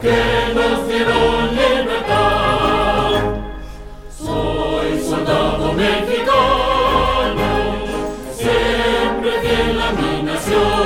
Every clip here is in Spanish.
que nos dieron libertad. Soy soldado mexicano, siempre fiel la minación.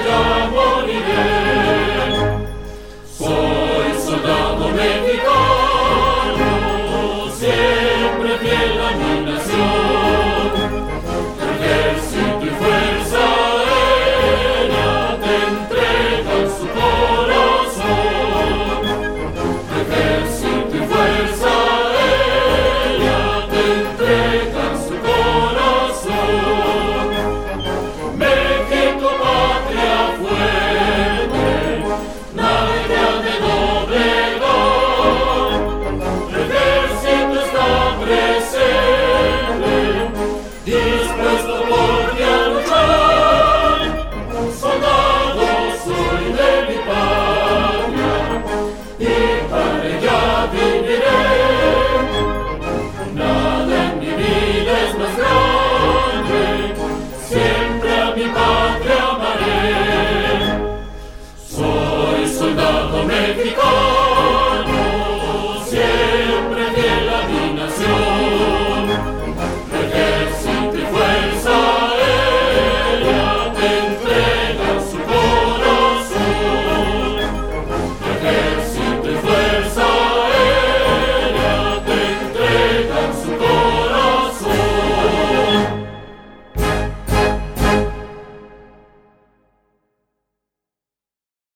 done. magnifico.